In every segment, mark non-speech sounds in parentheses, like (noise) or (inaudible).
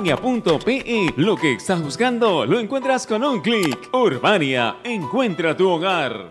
Urbania.pe Lo que estás buscando lo encuentras con un clic. Urbania, encuentra tu hogar.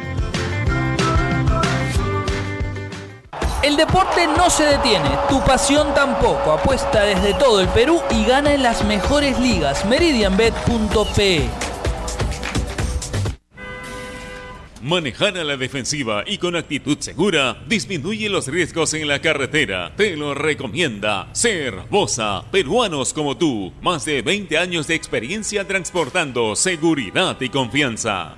El deporte no se detiene, tu pasión tampoco. Apuesta desde todo el Perú y gana en las mejores ligas. Meridianbet.pe Manejar a la defensiva y con actitud segura disminuye los riesgos en la carretera. Te lo recomienda Ser Bosa, peruanos como tú. Más de 20 años de experiencia transportando seguridad y confianza.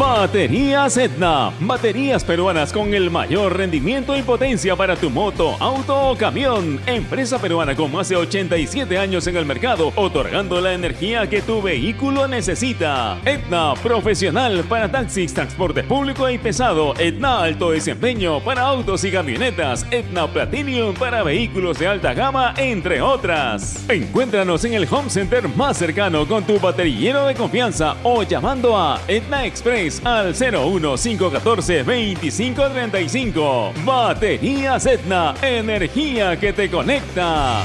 Baterías Etna. Baterías peruanas con el mayor rendimiento y potencia para tu moto, auto o camión. Empresa peruana con más de 87 años en el mercado, otorgando la energía que tu vehículo necesita. Etna, profesional para taxis, transporte público y pesado. Etna, alto desempeño para autos y camionetas. Etna Platinum para vehículos de alta gama, entre otras. Encuéntranos en el home center más cercano con tu baterillero de confianza o llamando a Etna Express al 01514 2535. Baterías Etna, energía que te conecta.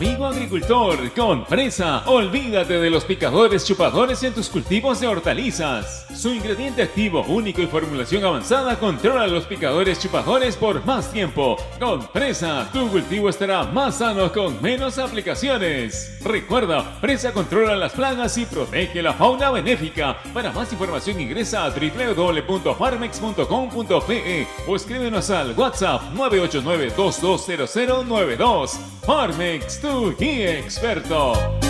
Amigo agricultor, con presa, olvídate de los picadores chupadores en tus cultivos de hortalizas. Su ingrediente activo único y formulación avanzada controla los picadores chupadores por más tiempo. Con presa, tu cultivo estará más sano con menos aplicaciones. Recuerda, presa controla las plagas y protege la fauna benéfica. Para más información ingresa a www.farmex.com.pe o escríbenos al WhatsApp 989 220092. Farmex, guía experto.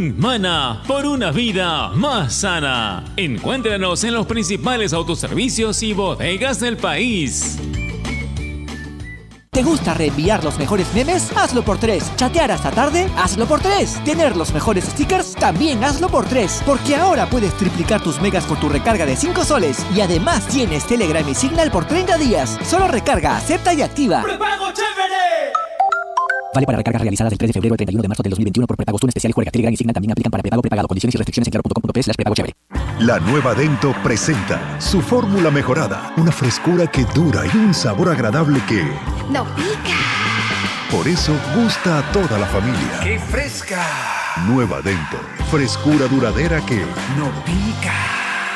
Mana por una vida más sana. Encuéntranos en los principales autoservicios y bodegas del país. ¿Te gusta reenviar los mejores memes? Hazlo por tres. ¿Chatear hasta tarde? Hazlo por tres. ¿Tener los mejores stickers? También hazlo por tres. Porque ahora puedes triplicar tus megas con tu recarga de 5 soles. Y además tienes Telegram y Signal por 30 días. Solo recarga, acepta y activa. ¡Prepago chévere! Vale para recargas realizadas del 3 de febrero al 31 de marzo del 2021 por prepagos. Un especial y juega Telegram y Signal también aplican para prepago, prepagado. Condiciones y restricciones en claro.com.p prepago chévere. La nueva Dento presenta su fórmula mejorada, una frescura que dura y un sabor agradable que... ¡No pica! Por eso gusta a toda la familia. ¡Qué fresca! Nueva Dento, frescura duradera que... ¡No pica!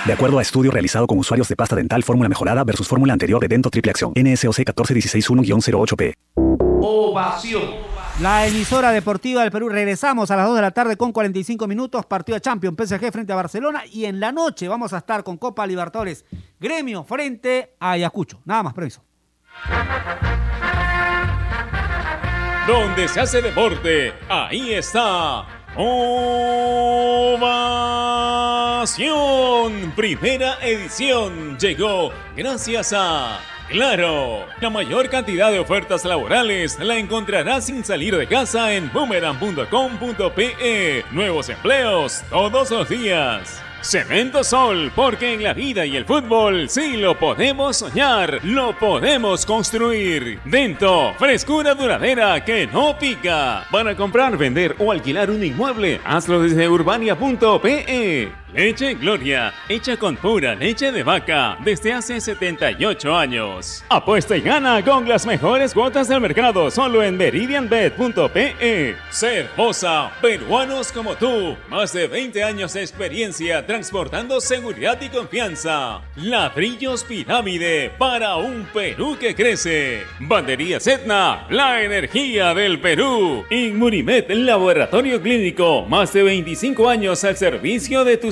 De acuerdo a estudio realizado con usuarios de pasta dental fórmula mejorada versus fórmula anterior de Dento Triple Acción, NSOC 14161-08P. Ovación. La emisora deportiva del Perú. Regresamos a las 2 de la tarde con 45 minutos. Partido de Champions PSG frente a Barcelona. Y en la noche vamos a estar con Copa Libertadores. Gremio frente a Ayacucho. Nada más, permiso. Donde se hace deporte, ahí está. Ovación. Primera edición llegó gracias a Claro, la mayor cantidad de ofertas laborales la encontrarás sin salir de casa en boomerang.com.pe. Nuevos empleos todos los días. Cemento Sol, porque en la vida y el fútbol sí lo podemos soñar, lo podemos construir. Dento, frescura duradera que no pica. Para comprar, vender o alquilar un inmueble, hazlo desde urbania.pe. Leche Gloria, hecha con pura leche de vaca desde hace 78 años. Apuesta y gana con las mejores cuotas del mercado solo en meridianbet.pe. Cervosa, peruanos como tú, más de 20 años de experiencia transportando seguridad y confianza. Ladrillos Pirámide para un Perú que crece. Bandería Etna, la energía del Perú. Inmunimed, laboratorio clínico, más de 25 años al servicio de tu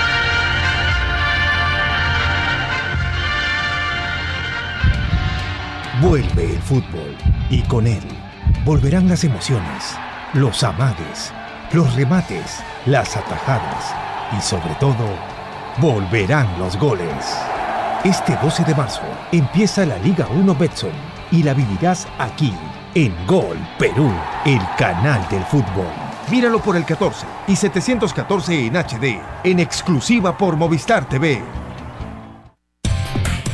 Vuelve el fútbol y con él volverán las emociones, los amagues, los remates, las atajadas y sobre todo, volverán los goles. Este 12 de marzo empieza la Liga 1 Betson y la vivirás aquí, en Gol Perú, el canal del fútbol. Míralo por el 14 y 714 en HD, en exclusiva por Movistar TV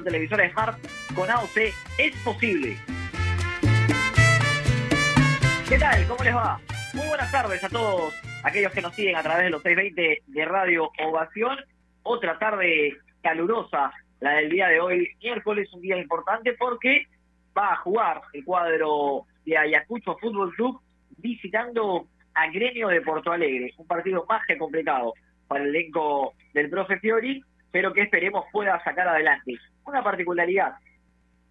Vas a comprar un televisor Smart con AOC, es posible. ¿Qué tal? ¿Cómo les va? Muy buenas tardes a todos aquellos que nos siguen a través de los 620 de Radio Ovación. Otra tarde calurosa, la del día de hoy, miércoles, un día importante porque va a jugar el cuadro de Ayacucho Fútbol Club visitando a Gremio de Porto Alegre, un partido más que complicado para el elenco del profe Fiori, pero que esperemos pueda sacar adelante. Una particularidad,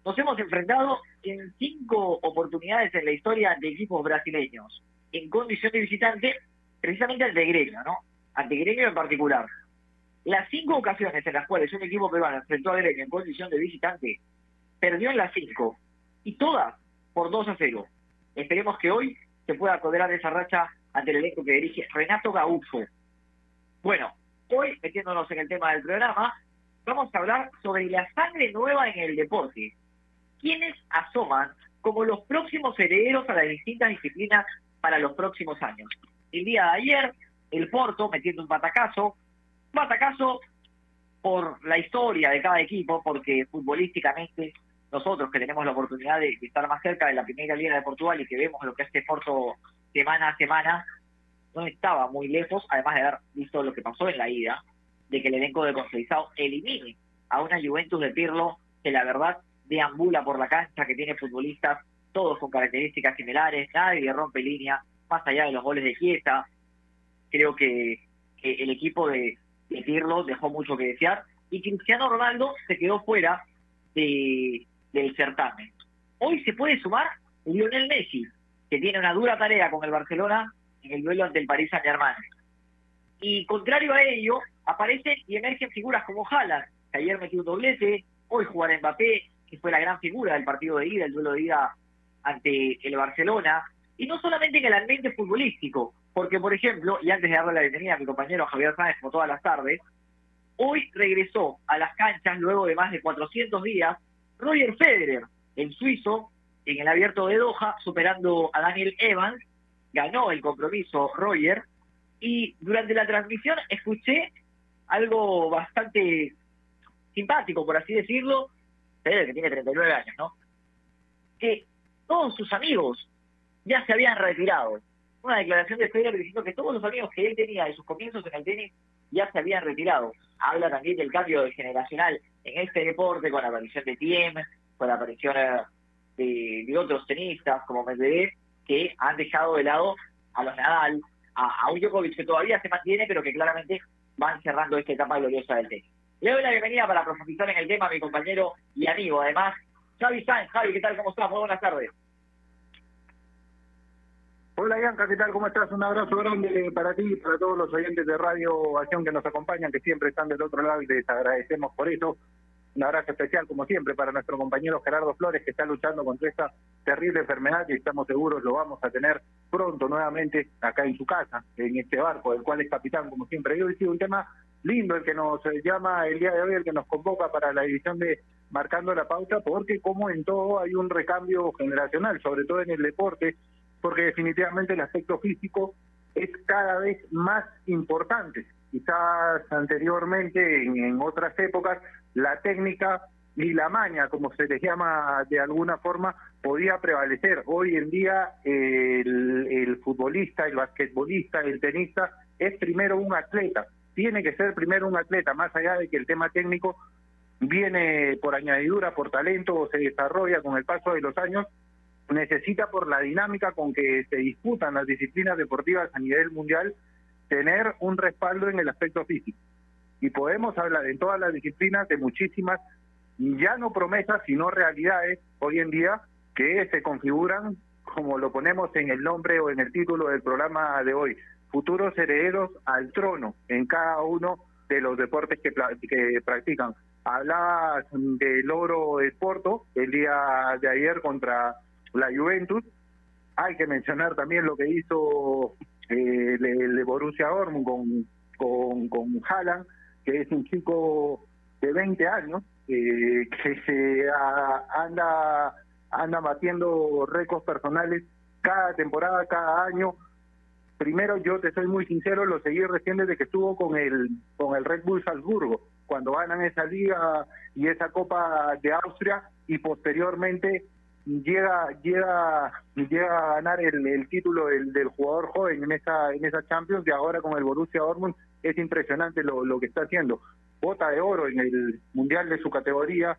nos hemos enfrentado en cinco oportunidades en la historia de equipos brasileños, en condición de visitante, precisamente ante Gremio, ¿no? Ante Gremio en particular. Las cinco ocasiones en las cuales un equipo peruano enfrentó a Gremio en condición de visitante, perdió en las cinco, y todas por 2 a 0. Esperemos que hoy se pueda apoderar esa racha ante el elenco que dirige Renato Gaúcho, bueno, hoy, metiéndonos en el tema del programa, vamos a hablar sobre la sangre nueva en el deporte. ¿Quiénes asoman como los próximos herederos a las distintas disciplinas para los próximos años? El día de ayer, el Porto metiendo un batacazo, un batacazo por la historia de cada equipo, porque futbolísticamente nosotros que tenemos la oportunidad de, estar más cerca de la primera liga de Portugal y que vemos lo que hace Porto semana a semana, no estaba muy lejos, además de haber visto lo que pasó en la ida, de que el elenco de Consolizado elimine a una Juventus de Pirlo que la verdad deambula por la cancha, que tiene futbolistas todos con características similares, nadie rompe línea, más allá de los goles de Chiesa. Creo que, el equipo de, de Pirlo dejó mucho que desear y Cristiano Ronaldo se quedó fuera de, del certamen. Hoy se puede sumar Lionel Messi, que tiene una dura tarea con el Barcelona en el duelo ante el Paris Saint-Germain. Y contrario a ello, aparecen y emergen figuras como Haaland, que ayer metió un doblete, hoy jugará Mbappé, que fue la gran figura del partido de ida, el duelo de ida ante el Barcelona, y no solamente en el ambiente futbolístico, porque por ejemplo, y antes de darle la bienvenida a mi compañero Javier Sáenz como todas las tardes, hoy regresó a las canchas luego de más de 400 días Roger Federer, el suizo, en el abierto de Doha, superando a Daniel Evans, ganó el compromiso Roger, y durante la transmisión escuché algo bastante simpático, por así decirlo, Federer que tiene 39 años, ¿no? Que todos sus amigos ya se habían retirado. Una declaración de Federer diciendo que todos los amigos que él tenía de sus comienzos en el tenis ya se habían retirado. Habla también del cambio generacional en este deporte con la aparición de Tiem, con la aparición de, de otros tenistas como Medvedev, que han dejado de lado a los Nadal, a, a un Djokovic que todavía se mantiene, pero que claramente van cerrando esta etapa gloriosa del tenis. Le doy la bienvenida para profundizar en el tema a mi compañero y amigo, además, Xavi Sáenz. Javi, ¿qué tal? ¿Cómo estás? Muy buenas tardes. Hola Bianca, ¿qué tal? ¿Cómo estás? Un abrazo grande para ti y para todos los oyentes de Radio Acción que nos acompañan, que siempre están del otro lado y les agradecemos por eso. Un abrazo especial, como siempre, para nuestro compañero Gerardo Flores, que está luchando contra esta terrible enfermedad y estamos seguros lo vamos a tener pronto nuevamente acá en su casa, en este barco, del cual es capitán, como siempre. Y hoy sí, un tema lindo el que nos llama el día de hoy, el que nos convoca para la edición de Marcando la Pauta, porque como en todo hay un recambio generacional, sobre todo en el deporte, porque definitivamente el aspecto físico es cada vez más importante. Quizás anteriormente, en, otras épocas, la técnica y la maña, como se les llama de alguna forma, podía prevalecer. Hoy en día el, el futbolista, el basquetbolista, el tenista es primero un atleta. Tiene que ser primero un atleta, más allá de que el tema técnico viene por añadidura, por talento o se desarrolla con el paso de los años, necesita por la dinámica con que se disputan las disciplinas deportivas a nivel mundial tener un respaldo en el aspecto físico. Y podemos hablar en todas las disciplinas de muchísimas, ya no promesas, sino realidades hoy en día que se configuran como lo ponemos en el nombre o en el título del programa de hoy, futuros herederos al trono en cada uno de los deportes que, practican. Hablaba del oro de Porto el día de ayer contra la Juventus. Hay que mencionar también lo que hizo eh, el, de Borussia Dortmund con, con, con Haaland, que es un chico de 20 años, eh, que se anda, anda batiendo récords personales cada temporada, cada año. Primero, yo te soy muy sincero, lo seguí recién desde que estuvo con el, con el Red Bull Salzburgo, cuando ganan esa liga y esa Copa de Austria, y posteriormente llega llega llega a ganar el, título del, del, jugador joven en esa en esa Champions y ahora con el Borussia Dortmund es impresionante lo, que está haciendo. Bota de oro en el mundial de su categoría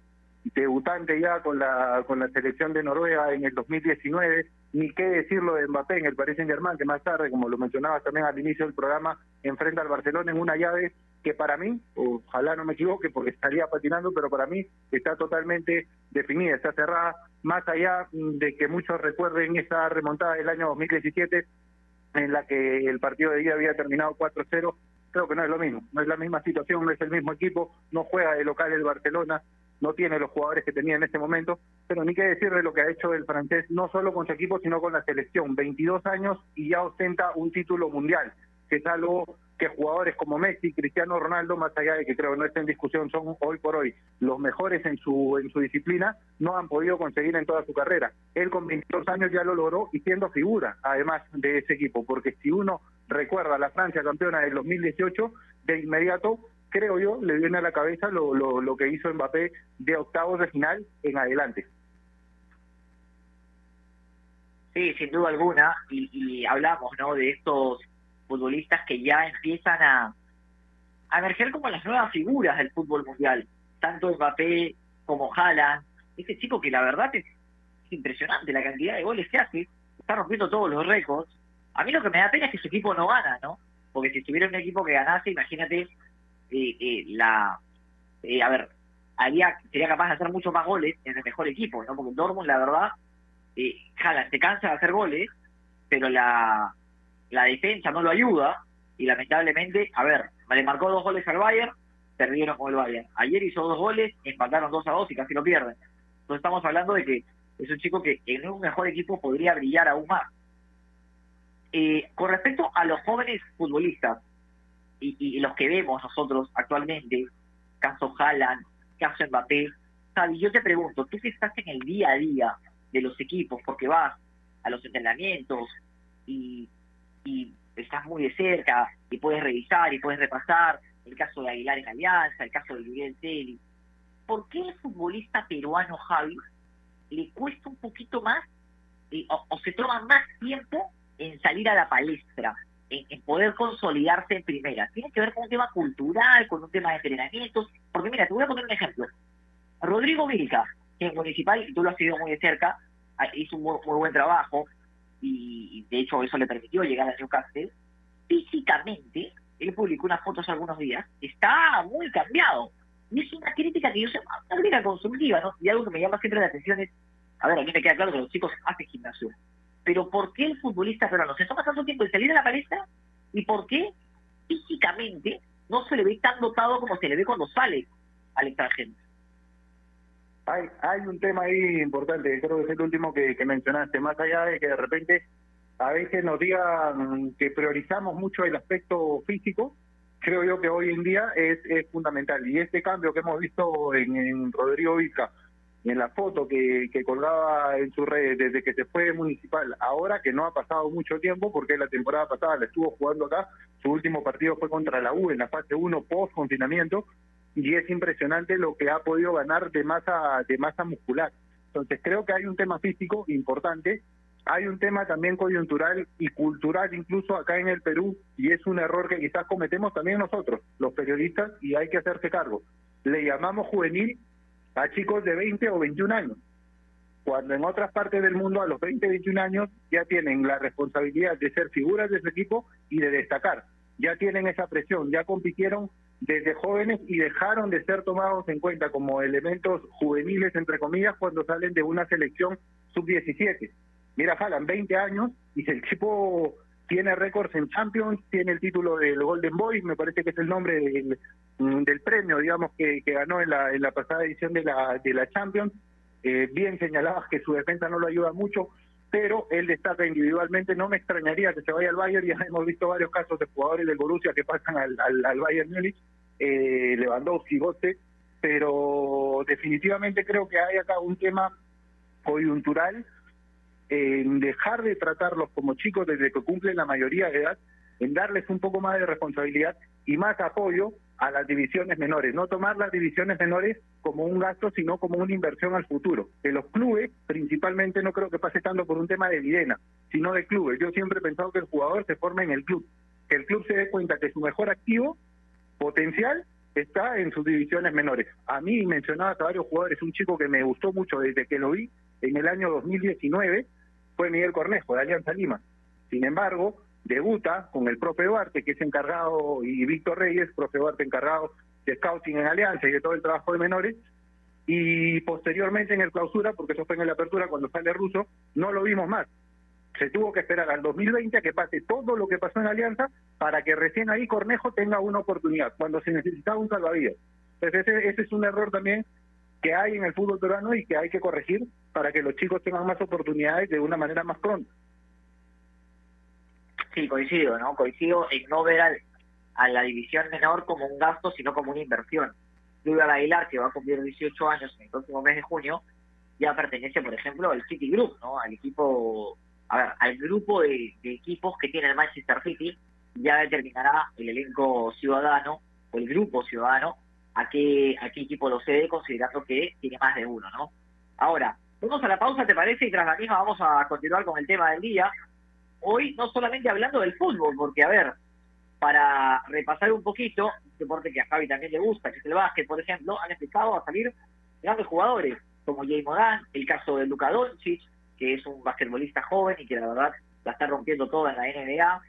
debutante ya con la con la selección de Noruega en el 2019 ni qué decirlo de Mbappé en el Paris Saint Germain que más tarde como lo mencionabas también al inicio del programa enfrenta al Barcelona en una llave que para mí, ojalá no me equivoque porque estaría patinando, pero para mí está totalmente definida, está cerrada, más allá de que muchos recuerden esa remontada del año 2017 en la que el partido de día había terminado 4-0, creo que no es lo mismo, no es la misma situación, no es el mismo equipo, no juega de local el Barcelona, no tiene los jugadores que tenía en ese momento, pero ni qué decir de lo que ha hecho el francés, no solo con su equipo, sino con la selección, 22 años y ya ostenta un título mundial, que es algo que jugadores como Messi, Cristiano Ronaldo, más allá de que creo que no está en discusión, son hoy por hoy los mejores en su en su disciplina, no han podido conseguir en toda su carrera. Él con 22 años ya lo logró y siendo figura, además de ese equipo, porque si uno recuerda la Francia campeona del 2018, de inmediato creo yo, le viene a la cabeza lo, lo, lo que hizo Mbappé de octavos de final en adelante. Sí, sin duda alguna, y, y hablamos ¿no? de estos futbolistas que ya empiezan a, a emerger como las nuevas figuras del fútbol mundial. tanto Mbappé como Haaland. Ese chico que la verdad es impresionante la cantidad de goles que hace, está rompiendo todos los récords. A mí lo que me da pena es que su equipo no gana, ¿no? Porque si estuviera un equipo que ganase, imagínate eh, eh, la... Eh, a ver, haría, sería capaz de hacer muchos más goles en el mejor equipo, ¿no? Porque Dortmund, la verdad, eh, Haaland se cansa de hacer goles, pero la, la defensa no lo ayuda y lamentablemente, a ver, le marcó dos goles al Bayern, perdieron con el Bayern. Ayer hizo dos goles, empataron dos a dos y casi lo pierden. Entonces estamos hablando de que es un chico que en un mejor equipo podría brillar aún más. Eh, con respecto a los jóvenes futbolistas y, los que vemos nosotros actualmente, caso Haaland, caso Mbappé, Xavi, yo te pregunto, tú que estás en el día a día de los equipos, porque vas a los entrenamientos y, y estás muy de cerca y puedes revisar y puedes repasar el caso de Aguilar en Alianza, el caso de Miguel Celi. ¿Por qué el futbolista peruano Javi le cuesta un poquito más eh, o, o, se toma más tiempo en salir a la palestra, en, poder consolidarse en primera? Tiene que ver con un tema cultural, con un tema de entrenamientos. Porque mira, te voy a poner un ejemplo. Rodrigo Vilca, que es municipal, y tú lo has seguido muy de cerca, hizo un muy, buen trabajo, y de hecho eso le permitió llegar a Newcastle, físicamente, él publicó unas fotos algunos días, está muy cambiado. Y es una crítica que yo sé, una crítica constructiva, ¿no? Y algo que me llama siempre la atención es, a ver, a mí me queda claro que los chicos hacen gimnasio, pero ¿por qué el futbolista peruano se toma tanto tiempo en salir a la palestra? ¿Y por qué físicamente no se le ve tan dotado como se le ve cuando sale al extranjero? Hay, hay un tema ahí importante, creo que es el último que, mencionaste, más allá de que de repente a veces nos digan que priorizamos mucho el aspecto físico, creo yo que hoy en día es, es fundamental. Y este cambio que hemos visto en, en Rodrigo Vica, en la foto que, que colgaba en su red desde que se fue municipal, ahora que no ha pasado mucho tiempo, porque la temporada pasada la estuvo jugando acá, su último partido fue contra la U en la fase 1 post confinamiento, y es impresionante lo que ha podido ganar de masa, de masa muscular. Entonces creo que hay un tema físico importante hay un tema también coyuntural y cultural incluso acá en el Perú y es un error que quizás cometemos también nosotros, los periodistas, y hay que hacerse cargo. Le llamamos juvenil a chicos de 20 o 21 años, cuando en otras partes del mundo a los 20, 21 años ya tienen la responsabilidad de ser figuras de su equipo y de destacar. Ya tienen esa presión, ya compitieron desde jóvenes y dejaron de ser tomados en cuenta como elementos juveniles, entre comillas, cuando salen de una selección sub-17 Mira, Haaland, 20 años, y el tipo tiene récords en Champions, tiene el título del Golden Boy, me parece que es el nombre del, mm, del premio, digamos, que, que, ganó en la, en la pasada edición de la, de la Champions. Eh, bien señalabas que su defensa no lo ayuda mucho, pero él destaca individualmente. No me extrañaría que se vaya al Bayern, ya (laughs) hemos visto varios casos de jugadores del Borussia que pasan al, al, Bayern Múnich, eh, Lewandowski, Gote, pero definitivamente creo que hay acá un tema coyuntural en dejar de tratarlos como chicos desde que cumplen la mayoría de edad, en darles un poco más de responsabilidad y más apoyo a las divisiones menores, no tomar las divisiones menores como un gasto, sino como una inversión al futuro. Que los clubes, principalmente, no creo que pase tanto por un tema de videna, sino de clubes. Yo siempre he pensado que el jugador se forma en el club, que el club se dé cuenta que su mejor activo potencial está en sus divisiones menores. A mí mencionaba a varios jugadores, un chico que me gustó mucho desde que lo vi en el año 2019, fue Miguel Cornejo, de Alianza Lima. Sin embargo, debuta con el profe Duarte, que es encargado, y Víctor Reyes, profe Duarte encargado de scouting en Alianza y de todo el trabajo de menores, y posteriormente en el clausura, porque eso fue en la apertura cuando sale Ruso, no lo vimos más. Se tuvo que esperar al 2020 a que pase todo lo que pasó en Alianza para que recién ahí Cornejo tenga una oportunidad, cuando se necesitaba un salvavidas. Entonces ese, ese es un error también que hay en el fútbol peruano y que hay que corregir para que los chicos tengan más oportunidades de una manera más pronta. Sí, coincido, ¿no? Coincido en no ver al, a la división menor como un gasto, sino como una inversión. Luis Aguilar, que va a cumplir 18 años en el próximo mes de junio, ya pertenece, por ejemplo, al City Group, ¿no? Al equipo, a ver, al grupo de, de equipos que tiene el Manchester City, ya determinará el elenco ciudadano o el grupo ciudadano a qué, a qué equipo lo cede, considerando que tiene más de uno, ¿no? Ahora, vamos a la pausa, ¿te parece? Y tras la misma vamos a continuar con el tema del día. Hoy no solamente hablando del fútbol, porque, a ver, para repasar un poquito, un deporte que a Javi también le gusta, que es el básquet, por ejemplo, han empezado a salir grandes jugadores, como Jay Moran, el caso de Luka Doncic, que es un basquetbolista joven y que la verdad la está rompiendo toda en la NBA.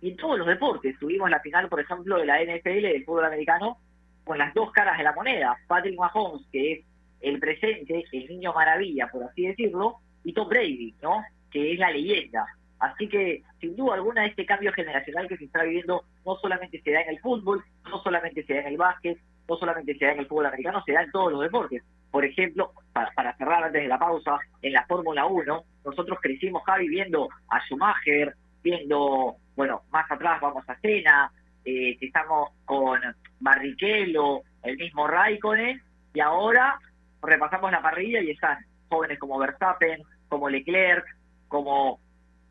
Y en todos los deportes, tuvimos la final, por ejemplo, de la NFL, del fútbol americano, con las dos caras de la moneda. Patrick Mahomes, que es el presente, el niño maravilla, por así decirlo, y Tom Brady, ¿no? Que es la leyenda. Así que, sin duda alguna, este cambio generacional que se está viviendo no solamente se da en el fútbol, no solamente se da en el básquet, no solamente se da en el fútbol americano, se da en todos los deportes. Por ejemplo, para, para cerrar antes de la pausa, en la Fórmula 1, nosotros crecimos, Javi, viendo a Schumacher, viendo, bueno, más atrás vamos a Cena, eh, estamos con Barrichello, el mismo Raikkonen, y ahora repasamos la parrilla y están jóvenes como Verstappen, como Leclerc, como,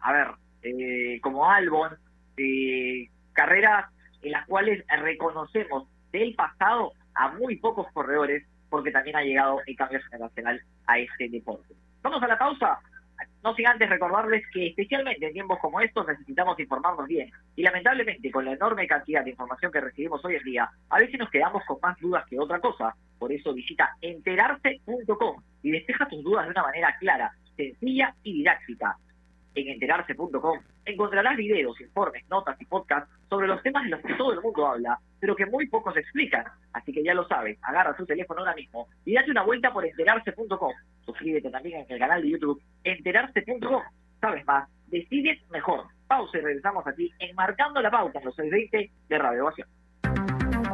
a ver, eh, como Albon, eh, carreras en las cuales reconocemos del pasado a muy pocos corredores porque también ha llegado el cambio generacional a este deporte. Vamos a la pausa. No sin antes recordarles que especialmente en tiempos como estos necesitamos informarnos bien. Y lamentablemente con la enorme cantidad de información que recibimos hoy en día, a veces nos quedamos con más dudas que otra cosa. Por eso visita enterarse.com y despeja tus dudas de una manera clara, sencilla y didáctica. En enterarse.com encontrarás videos, informes, notas y podcasts sobre los temas de los que todo el mundo habla, pero que muy pocos explican. Así que ya lo sabes, agarra tu teléfono ahora mismo y date una vuelta por enterarse.com. Suscríbete también en el canal de YouTube enterarse.com. Sabes más, decides mejor. Pausa y regresamos aquí enmarcando la pauta en los 620 de Radio Ovación.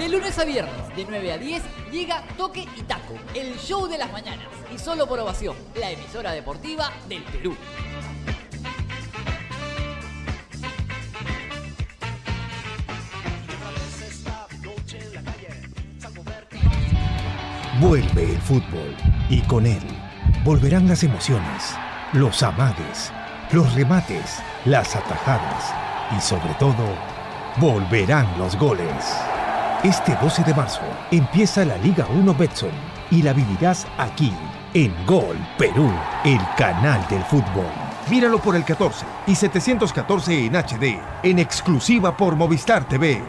De lunes a viernes, de 9 a 10, llega Toque y Taco, el show de las mañanas. Y solo por ovación, la emisora deportiva del Perú. Vuelve el fútbol y con él volverán las emociones, los amagues, los remates, las atajadas y sobre todo, volverán los goles. Este 12 de marzo empieza la Liga 1 Betson y la vivirás aquí, en Gol Perú, el canal del fútbol. Míralo por el 14 y 714 en HD, en exclusiva por Movistar TV.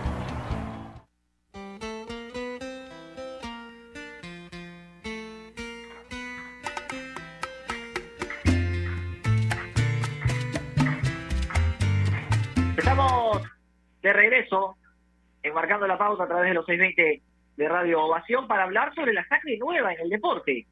A través de los 620 de Radio Ovación para hablar sobre la sangre nueva en el deporte.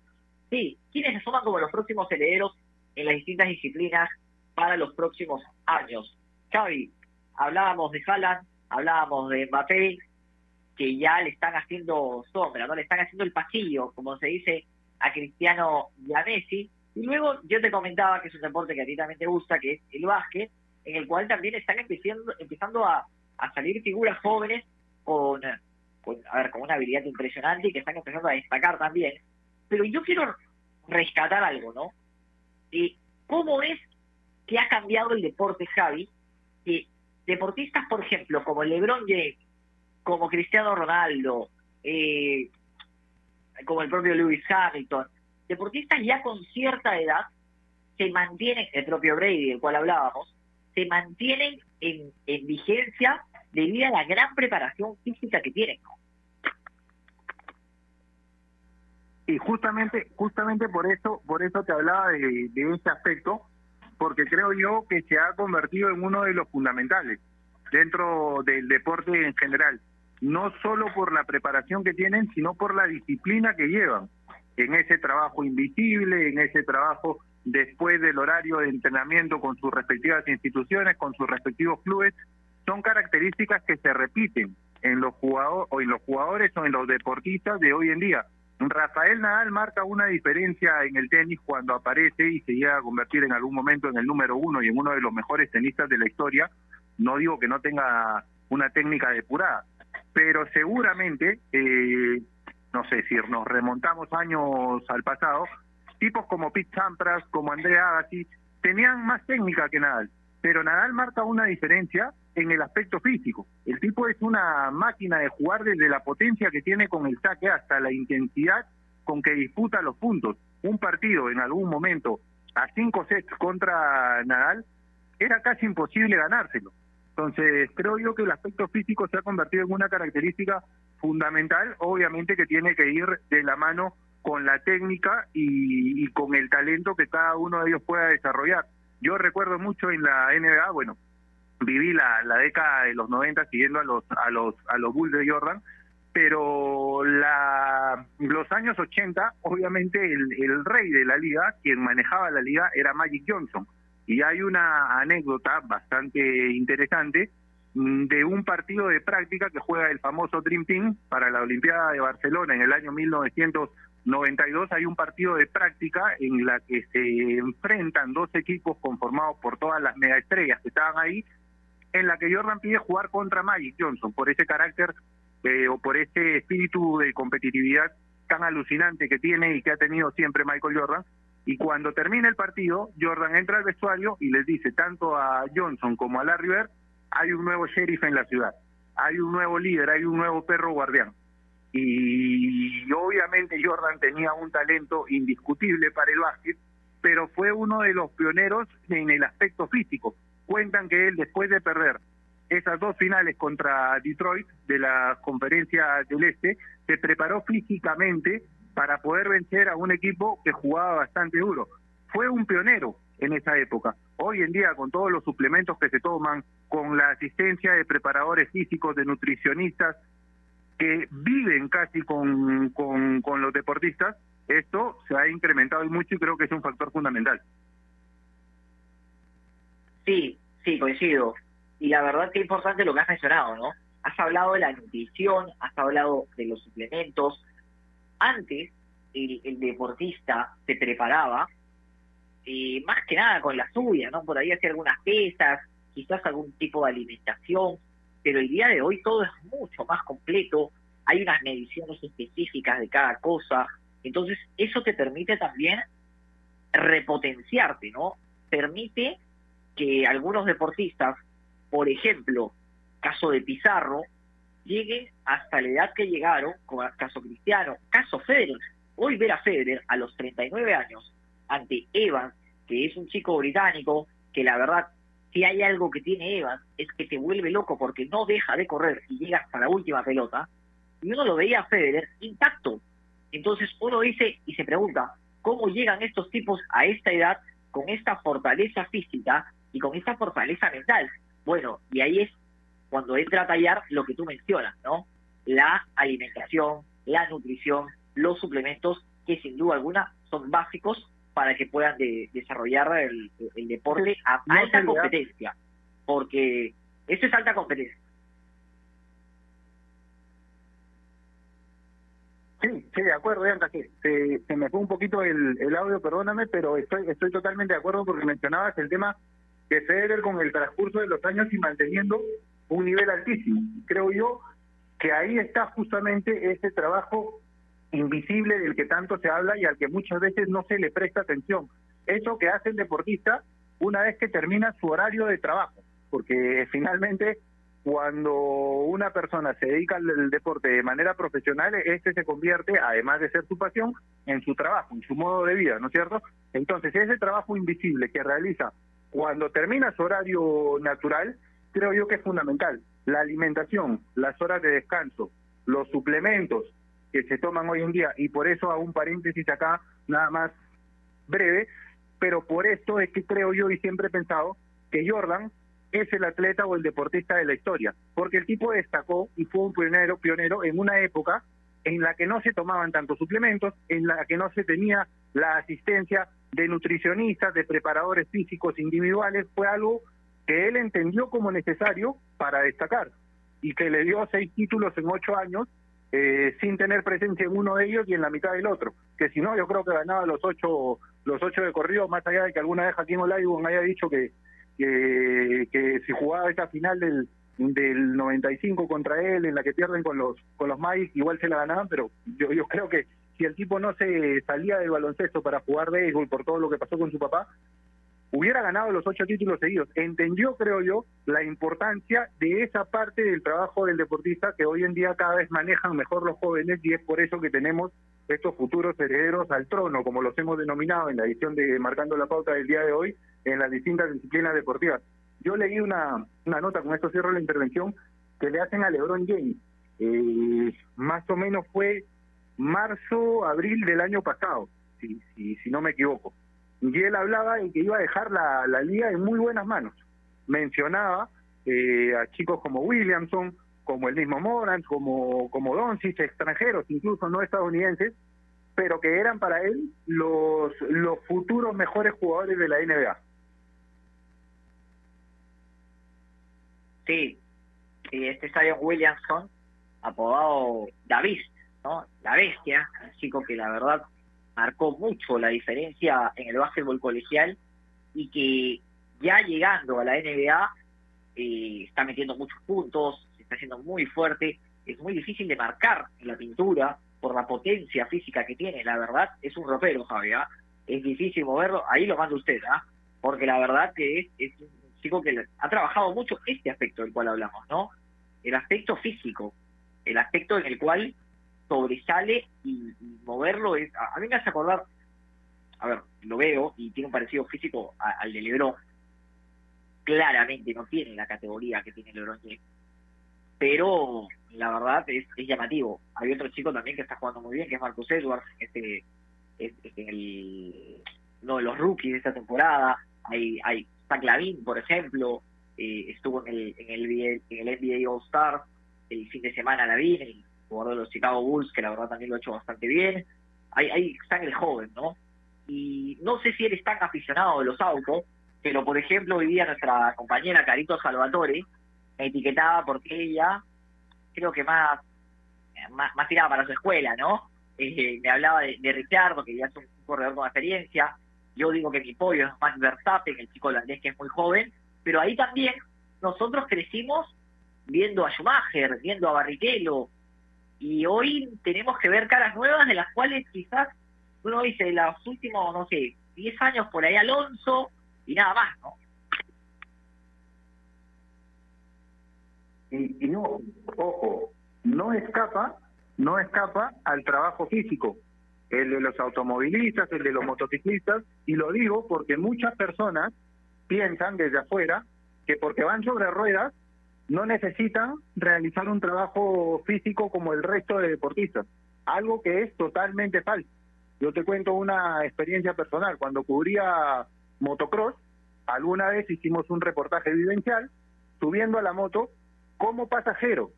Sí, quienes se suman como los próximos herederos en las distintas disciplinas para los próximos años. Xavi, hablábamos de Haaland, hablábamos de Mbappé, que ya le están haciendo sombra, no le están haciendo el pasillo, como se dice a Cristiano y a Messi. Y luego yo te comentaba que es un deporte que a ti también te gusta, que es el básquet, en el cual también están empezando, empezando a, a salir figuras jóvenes con, con, a ver, con una habilidad impresionante y que están empezando a destacar también. Pero yo quiero rescatar algo, ¿no? Y ¿Cómo es que ha cambiado el deporte, Javi? Que deportistas, por ejemplo, como LeBron James, como Cristiano Ronaldo, eh, como el propio Lewis Hamilton, deportistas ya con cierta edad se mantienen, el propio Brady, del cual hablábamos, se mantienen en, en vigencia debido a la gran preparación física que tienen. Y justamente, justamente por eso, por eso te hablaba de, de ese aspecto, porque creo yo que se ha convertido en uno de los fundamentales. dentro del deporte en general, no solo por la preparación que tienen, sino por la disciplina que llevan en ese trabajo invisible, en ese trabajo después del horario de entrenamiento con sus respectivas instituciones, con sus respectivos clubes, son características que se repiten en los jugadores o en los jugadores o en los deportistas de hoy en día. Rafael Nadal marca una diferencia en el tenis cuando aparece y se llega a convertir en algún momento en el número uno y en uno de los mejores tenistas de la historia. No digo que no tenga una técnica depurada, pero seguramente, eh, no sé si nos remontamos años al pasado, tipos como Pete Sampras, como Andrea Agassi, tenían más técnica que Nadal, pero Nadal marca una diferencia en el aspecto físico. El tipo es una máquina de jugar desde la potencia que tiene con el saque hasta la intensidad con que disputa los puntos. Un partido en algún momento a cinco sets contra Nadal era casi imposible ganárselo. Entonces, creo yo que el aspecto físico se ha convertido en una característica fundamental, obviamente que tiene que ir de la mano con la técnica y, y con el talento que cada uno de ellos pueda desarrollar. Yo recuerdo mucho en la NBA, bueno, viví la, la década de los 90 siguiendo a los a los a los Bulls de Jordan, pero la los años 80, obviamente el, el rey de la liga, quien manejaba la liga era Magic Johnson. Y hay una anécdota bastante interesante mm, de un partido de práctica que juega el famoso Dream Team para la Olimpiada de Barcelona en el año 1992. Hay un partido de práctica en la que se enfrentan dos equipos conformados por todas las megaestrellas que estaban ahí en la que Jordan pide jugar contra Magic Johnson por ese carácter eh, o por ese espíritu de competitividad tan alucinante que tiene y que ha tenido siempre Michael Jordan. Y cuando termina el partido, Jordan entra al vestuario y les dice tanto a Johnson como a Larry Bird, hay un nuevo sheriff en la ciudad, hay un nuevo líder, hay un nuevo perro guardián. Y obviamente Jordan tenía un talento indiscutible para el básquet, pero fue uno de los pioneros en el aspecto físico cuentan que él después de perder esas dos finales contra Detroit de la conferencia del Este, se preparó físicamente para poder vencer a un equipo que jugaba bastante duro. Fue un pionero en esa época. Hoy en día, con todos los suplementos que se toman, con la asistencia de preparadores físicos, de nutricionistas, que viven casi con, con, los deportistas, esto se ha incrementado mucho y creo que es un factor fundamental. Sí, sí, coincido. Y la verdad que es importante lo que has mencionado, ¿no? Has hablado de la nutrición, has hablado de los suplementos. Antes, el, el deportista se preparaba eh, más que nada con la suya, ¿no? Por ahí hacía algunas pesas, quizás algún tipo de alimentación, pero el día de hoy todo es mucho más completo, hay unas mediciones específicas de cada cosa, entonces eso te permite también repotenciarte, ¿no? Permite que algunos deportistas, por ejemplo, caso de Pizarro, lleguen hasta la edad que llegaron, como caso Cristiano, caso Federer. Hoy ver a Federer a los 39 años ante Evans, que es un chico británico, que la verdad, si hay algo que tiene Evans, es que te vuelve loco porque no deja de correr y llega hasta la última pelota, y uno lo veía a Federer intacto. Entonces uno dice y se pregunta, ¿cómo llegan estos tipos a esta edad con esta fortaleza física y con esa fortaleza mental. Bueno, y ahí es cuando entra a tallar lo que tú mencionas, ¿no? La alimentación, la nutrición, los suplementos, que sin duda alguna son básicos para que puedan desarrollar el, deporte a alta competencia, porque eso es alta competencia. Sí, sí, de acuerdo, Bianca, sí. Se, se me fue un poquito el, el audio, perdóname, pero estoy, estoy totalmente de acuerdo porque mencionabas el tema que Federer con el transcurso de los años y manteniendo un nivel altísimo. Creo yo que ahí está justamente ese trabajo invisible del que tanto se habla y al que muchas veces no se le presta atención. Eso que hace el deportista una vez que termina su horario de trabajo, porque finalmente cuando una persona se dedica al deporte de manera profesional, este se convierte, además de ser su pasión, en su trabajo, en su modo de vida, ¿no es cierto? Entonces, ese trabajo invisible que realiza cuando termina su horario natural, creo yo que es fundamental. La alimentación, las horas de descanso, los suplementos que se toman hoy en día, y por eso hago un paréntesis acá, nada más breve, pero por esto es que creo yo y siempre he pensado que Jordan es el atleta o el deportista de la historia, porque el tipo destacó y fue un pionero, pionero en una época en la que no se tomaban tantos suplementos, en la que no se tenía la asistencia de nutricionistas, de preparadores físicos individuales, fue algo que él entendió como necesario para destacar y que le dio seis títulos en ocho años eh, sin tener presencia en uno de ellos y en la mitad del otro. Que si no, yo creo que ganaba los ocho, los ocho de corrido, más allá de que alguna vez Joaquín Olajuwon haya dicho que, que, si jugaba esa final del, del 95 contra él, en la que pierden con los con los Mike, igual se la ganaban, pero yo, yo creo que si el tipo no se salía del baloncesto para jugar béisbol por todo lo que pasó con su papá, hubiera ganado los ocho títulos seguidos. Entendió, creo yo, la importancia de esa parte del trabajo del deportista que hoy en día cada vez manejan mejor los jóvenes y es por eso que tenemos estos futuros herederos al trono, como los hemos denominado en la edición de Marcando la Pauta del día de hoy, en las distintas disciplinas deportivas. Yo leí una, una nota, con esto cierro la intervención, que le hacen a LeBron James. Eh, más o menos fue marzo, abril del año pasado, si, si, si no me equivoco y él hablaba de que iba a dejar la, la liga en muy buenas manos. Mencionaba eh, a chicos como Williamson, como el mismo Morant, como, como Doncic, extranjeros, incluso no estadounidenses, pero que eran para él los, los futuros mejores jugadores de la NBA. Sí, y este Zion Williamson, apodado David, ¿no? La bestia, un chico que la verdad marcó mucho la diferencia en el básquetbol colegial y que ya llegando a la NBA eh, está metiendo muchos puntos, se está haciendo muy fuerte, es muy difícil de marcar en la pintura por la potencia física que tiene, la verdad es un ropero Javi, ¿ah? es difícil moverlo, ahí lo manda usted, ¿ah? porque la verdad que es, es un chico que ha trabajado mucho este aspecto del cual hablamos, ¿no? El aspecto físico, el aspecto en el cual sobresale y, moverlo es. A, mí me hace acordar, a ver, lo veo y tiene un parecido físico al de Lebron. Claramente no tiene la categoría que tiene Lebron James, pero la verdad es, llamativo. Hay otro chico también que está jugando muy bien, que es Marcus Edwards, este, es, el, uno de los rookies de esta temporada. Hay, hay Zach Lavin, por ejemplo, eh, estuvo en el, en el, en el NBA All Star el fin de semana el jugador de los Chicago Bulls, que la verdad también lo ha hecho bastante bien. Hay, hay sangre joven, ¿no? Y no sé si él es tan aficionado de los autos, pero por ejemplo hoy día nuestra compañera Carito Salvatore me etiquetaba porque ella, creo que más, más, tirada para su escuela, ¿no? Eh, me hablaba de, Ricciardo, que ya es un, corredor con experiencia. Yo digo que mi pollo es Max Verstappen, el chico holandés que es muy joven, pero ahí también nosotros crecimos viendo a Schumacher, viendo a Barrichello, y hoy tenemos que ver caras nuevas de las cuales quizás uno dice los últimos, no sé, 10 años por ahí Alonso y nada más, ¿no? Y, y no, ojo, no escapa, no escapa al trabajo físico, el de los automovilistas, el de los motociclistas, y lo digo porque muchas personas piensan desde afuera que porque van sobre ruedas no necesitan realizar un trabajo físico como el resto de deportistas, algo que es totalmente falso. Yo te cuento una experiencia personal. Cuando cubría motocross, alguna vez hicimos un reportaje vivencial subiendo a la moto como pasajero,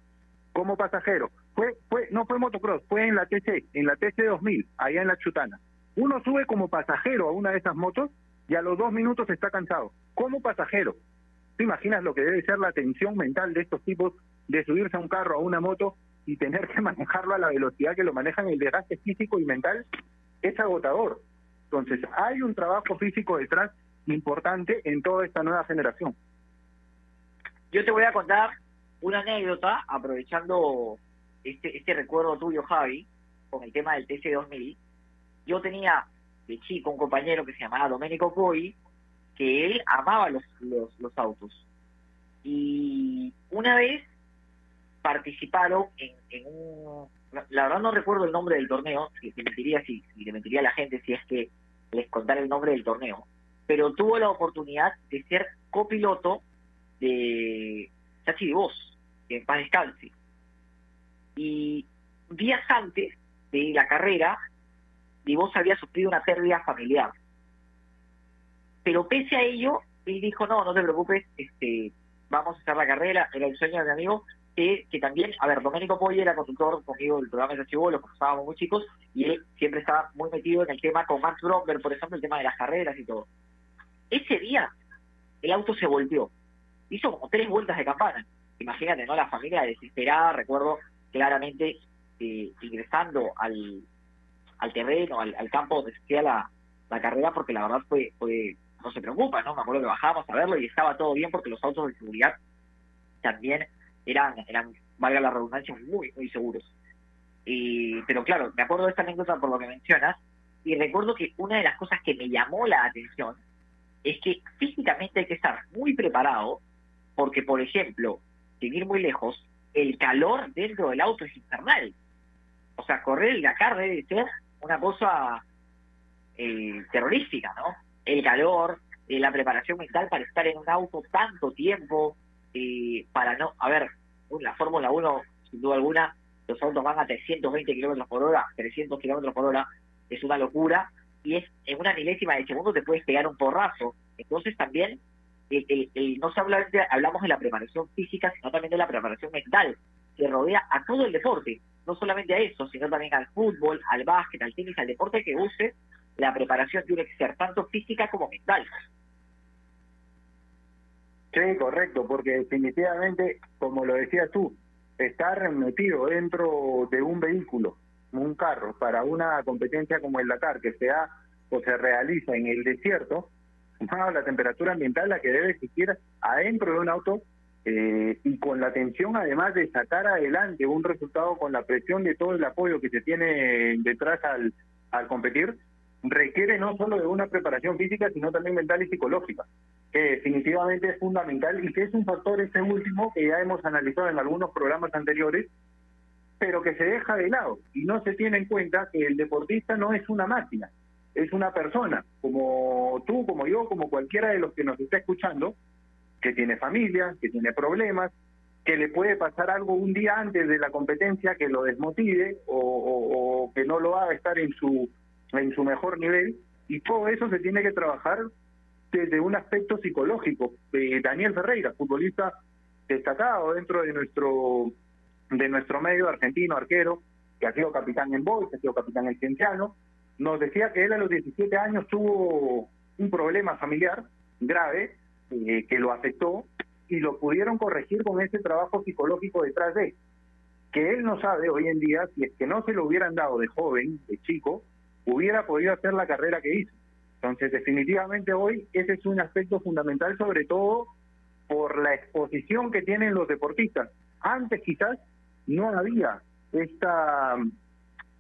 como pasajero. Fue, fue, no fue motocross, fue en la TC, en la TC 2000, allá en la Chutana. Uno sube como pasajero a una de esas motos y a los dos minutos está cansado, como pasajero. ¿Te imaginas lo que debe ser la tensión mental de estos tipos de subirse a un carro, a una moto y tener que (laughs) manejarlo a la velocidad que lo manejan? El desgaste físico y mental es agotador. Entonces, hay un trabajo físico detrás importante en toda esta nueva generación. Yo te voy a contar una anécdota, aprovechando este, este recuerdo tuyo, Javi, con el tema del TC2000. Yo tenía de chico un compañero que se llamaba Domenico Poi, que él amaba los, los, autos. Y una vez participaron en, en, un... La verdad no recuerdo el nombre del torneo, te mentiría, si, te mentiría la gente si es que les contara el nombre del torneo, pero tuvo la oportunidad de ser copiloto de Chachi Vos, en paz descanse. Y días antes de la carrera, Divos había sufrido una pérdida familiar pero pese a ello, él dijo, no, no te preocupes, este, vamos a hacer la carrera, era el sueño de mi amigo, que, que también, a ver, Domenico Poggi era conductor conmigo del programa de Archivo, lo estábamos muy chicos, y él siempre estaba muy metido en el tema con Max Bromberg, por ejemplo, el tema de las carreras y todo. Ese día, el auto se volteó. Hizo como tres vueltas de campana. Imagínate, ¿no? La familia desesperada, recuerdo claramente eh, ingresando al, al terreno, al, campo donde se hacía la, la carrera, porque la verdad fue, fue, no se preocupa, ¿no? Me acuerdo que bajábamos a verlo y estaba todo bien porque los autos de seguridad también eran, eran valga la redundancia, muy, muy seguros. Y, pero claro, me acuerdo de esta anécdota por lo que mencionas, y recuerdo que una de las cosas que me llamó la atención es que físicamente hay que estar muy preparado, porque, por ejemplo, sin ir muy lejos, el calor dentro del auto es infernal. O sea, correr el Dakar debe ser una cosa eh, terrorífica, ¿no? El calor, eh, la preparación mental para estar en un auto tanto tiempo, eh, para no, a ver, la Fórmula 1, sin duda alguna, los autos van a 320 kilómetros por hora, 300 kilómetros por hora, es una locura, y es en una milésima de segundo te puedes pegar un porrazo. Entonces también, el, no solamente hablamos de la preparación física, sino también de la preparación mental, que rodea a todo el deporte, no solamente a eso, sino también al fútbol, al básquet, al tenis, al deporte que use, la preparación tiene que ser tanto física como mental. Sí, correcto, porque definitivamente, como lo decías tú, estar metido dentro de un vehículo, un carro, para una competencia como el Dakar, que se o se realiza en el desierto, la temperatura ambiental la que debe existir adentro de un auto eh, y con la tensión además de sacar adelante un resultado con la presión de todo el apoyo que se tiene detrás al, al competir, requiere no solo de una preparación física, sino también mental y psicológica, que definitivamente es fundamental y que es un factor este último que ya hemos analizado en algunos programas anteriores, pero que se deja de lado. Y no se tiene en cuenta que el deportista no es una máquina, es una persona, como tú, como yo, como cualquiera de los que nos está escuchando, que tiene familia, que tiene problemas, que le puede pasar algo un día antes de la competencia que lo desmotive o, o, o que no lo haga estar en su en su mejor nivel y todo eso se tiene que trabajar desde un aspecto psicológico. Eh, Daniel Ferreira, futbolista destacado dentro de nuestro de nuestro medio argentino, arquero, que ha sido capitán en Boys, ha sido capitán en Cienciano, nos decía que él a los 17 años tuvo un problema familiar grave eh, que lo afectó y lo pudieron corregir con ese trabajo psicológico detrás de él. Que él no sabe hoy en día si es que no se lo hubieran dado de joven, de chico, hubiera podido hacer la carrera que hizo. Entonces, definitivamente hoy ese es un aspecto fundamental, sobre todo por la exposición que tienen los deportistas. Antes quizás no había esta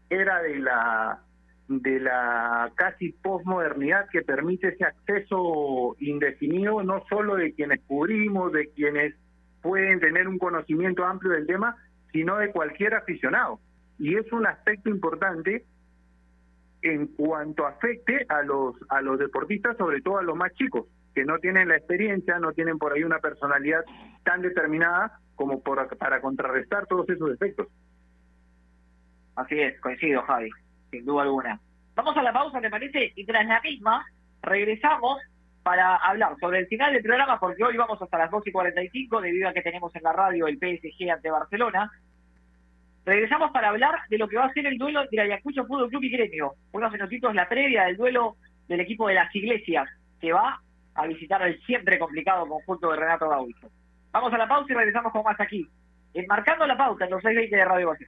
era de la de la casi posmodernidad que permite ese acceso indefinido no solo de quienes cubrimos, de quienes pueden tener un conocimiento amplio del tema, sino de cualquier aficionado. Y es un aspecto importante en cuanto afecte a los a los deportistas, sobre todo a los más chicos, que no tienen la experiencia, no tienen por ahí una personalidad tan determinada como por, para contrarrestar todos esos efectos. Así es, coincido, Javi, sin duda alguna. Vamos a la pausa, ¿te parece? Y tras la misma, regresamos para hablar sobre el final del programa, porque hoy vamos hasta las 2 y 45, debido a que tenemos en la radio el PSG ante Barcelona. Regresamos para hablar de lo que va a ser el duelo entre Ayacucho Fútbol Club y Gremio. Unos minutitos la previa del duelo del equipo de las iglesias, que va a visitar el siempre complicado conjunto de Renato Gaucho. Vamos a la pausa y regresamos con más aquí. Enmarcando la pauta en los 620 de Radio Base.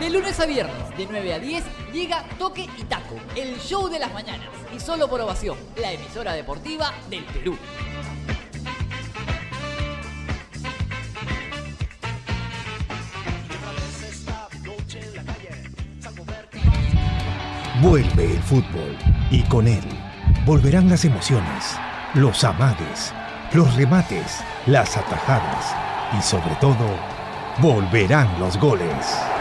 De lunes a viernes, de 9 a 10, llega Toque y Taco, el show de las mañanas. Y solo por ovación, la emisora deportiva del Perú. Vuelve el fútbol y con él volverán las emociones, los amagues, los remates, las atajadas y sobre todo volverán los goles.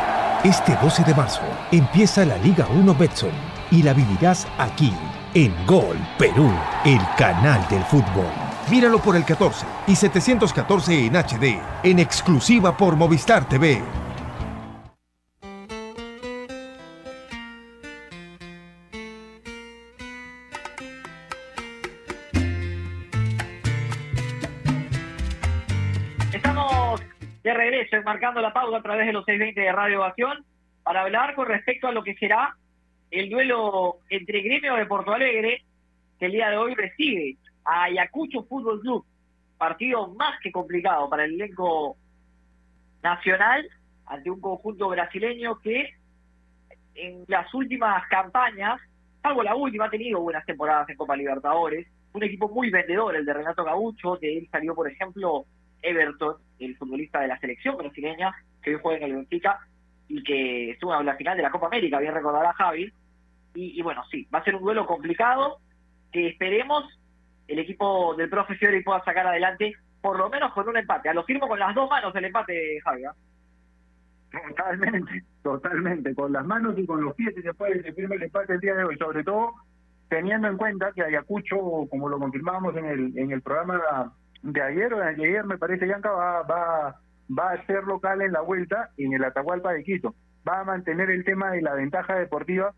Este 12 de marzo empieza la Liga 1 Betson y la vivirás aquí en Gol Perú, el canal del fútbol. Míralo por el 14 y 714 en HD, en exclusiva por Movistar TV. Marcando la pausa a través de los 620 de Radio Ovación para hablar con respecto a lo que será el duelo entre Gremio de Porto Alegre, que el día de hoy recibe a Ayacucho Fútbol Club. Partido más que complicado para el elenco nacional ante un conjunto brasileño que en las últimas campañas, salvo la última, ha tenido buenas temporadas en Copa Libertadores. Un equipo muy vendedor, el de Renato Gaucho, de él salió, por ejemplo, Everton, el futbolista de la selección brasileña, que hoy juega en el Benfica y que estuvo en la final de la Copa América, bien recordará Javi. Y, bueno, sí, va a ser un duelo complicado que esperemos el equipo del profe Fiori pueda sacar adelante, por lo menos con un empate. A lo firmo con las dos manos el empate, Javi. ¿ah? Totalmente, totalmente. Con las manos y con los pies y después se firma el empate el día de hoy. Sobre todo teniendo en cuenta que Ayacucho, como lo confirmamos en el, en el programa de ayer o de ayer, me parece, Yanka, va, va, va a ser local en la vuelta en el Atahualpa de Quito. Va a mantener el tema de la ventaja deportiva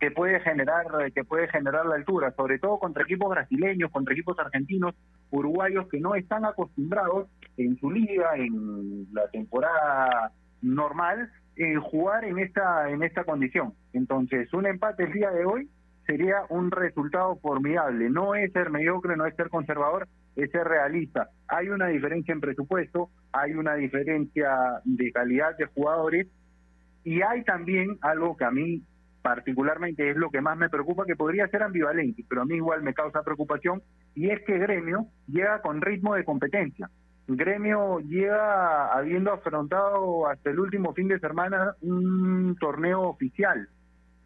que puede generar que puede generar la altura, sobre todo contra equipos brasileños, contra equipos argentinos, uruguayos que no están acostumbrados en su liga, en la temporada normal, en jugar en esta en esta condición. Entonces, un empate el día de hoy sería un resultado formidable. No es ser mediocre, no es ser conservador, es ser realista. Hay una diferencia en presupuesto, hay una diferencia de calidad de jugadores y hay también algo que a mí particularmente es lo que más me preocupa, que podría ser ambivalente, pero a mí igual me causa preocupación, y es que Gremio llega con ritmo de competencia. Gremio llega habiendo afrontado hasta el último fin de semana un torneo oficial.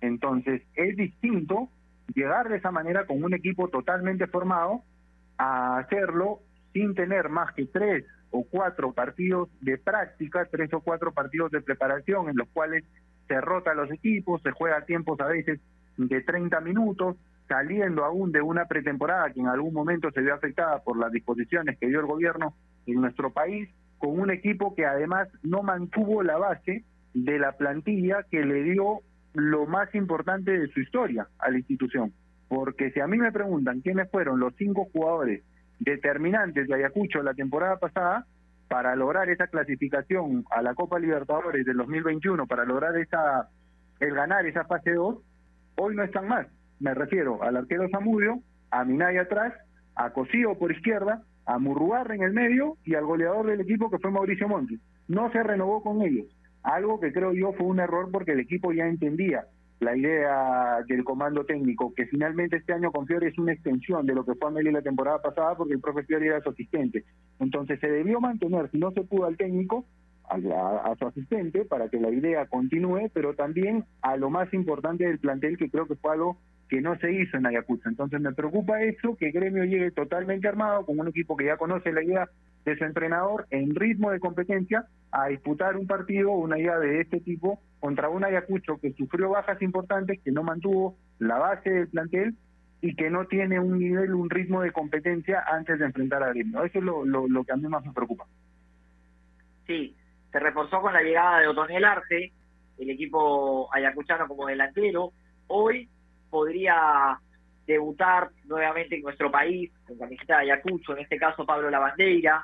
Entonces, es distinto llegar de esa manera con un equipo totalmente formado a hacerlo sin tener más que tres o cuatro partidos de práctica, tres o cuatro partidos de preparación en los cuales se rota los equipos, se juega tiempos a veces de 30 minutos, saliendo aún de una pretemporada que en algún momento se vio afectada por las disposiciones que dio el gobierno en nuestro país, con un equipo que además no mantuvo la base de la plantilla que le dio lo más importante de su historia a la institución. Porque si a mí me preguntan quiénes fueron los cinco jugadores determinantes de Ayacucho la temporada pasada, para lograr esa clasificación a la Copa Libertadores del 2021, para lograr esa el ganar esa fase 2, hoy no están más. Me refiero al arquero Zamudio, a Minay atrás, a Cosío por izquierda, a Murrugarra en el medio y al goleador del equipo que fue Mauricio Montes. No se renovó con ellos, algo que creo yo fue un error porque el equipo ya entendía la idea del comando técnico, que finalmente este año con Fiori es una extensión de lo que fue Amelie la temporada pasada, porque el profe era su asistente. Entonces se debió mantener, si no se pudo al técnico, a, a, su asistente para que la idea continúe, pero también a lo más importante del plantel, que creo que fue algo que no se hizo en Ayacucho. Entonces me preocupa eso, que Gremio llegue totalmente armado, con un equipo que ya conoce la idea de su entrenador, en ritmo de competencia, a disputar un partido, una idea de este tipo, contra un Ayacucho que sufrió bajas importantes, que no mantuvo la base del plantel y que no tiene un nivel, un ritmo de competencia antes de enfrentar a Gremio. Eso es lo, que a mí más me preocupa. Sí, se reforzó con la llegada de Otoniel Arce, el equipo ayacuchano como delantero. Hoy podría debutar nuevamente en nuestro país, con camiseta de Ayacucho, en este caso Pablo Lavandeira.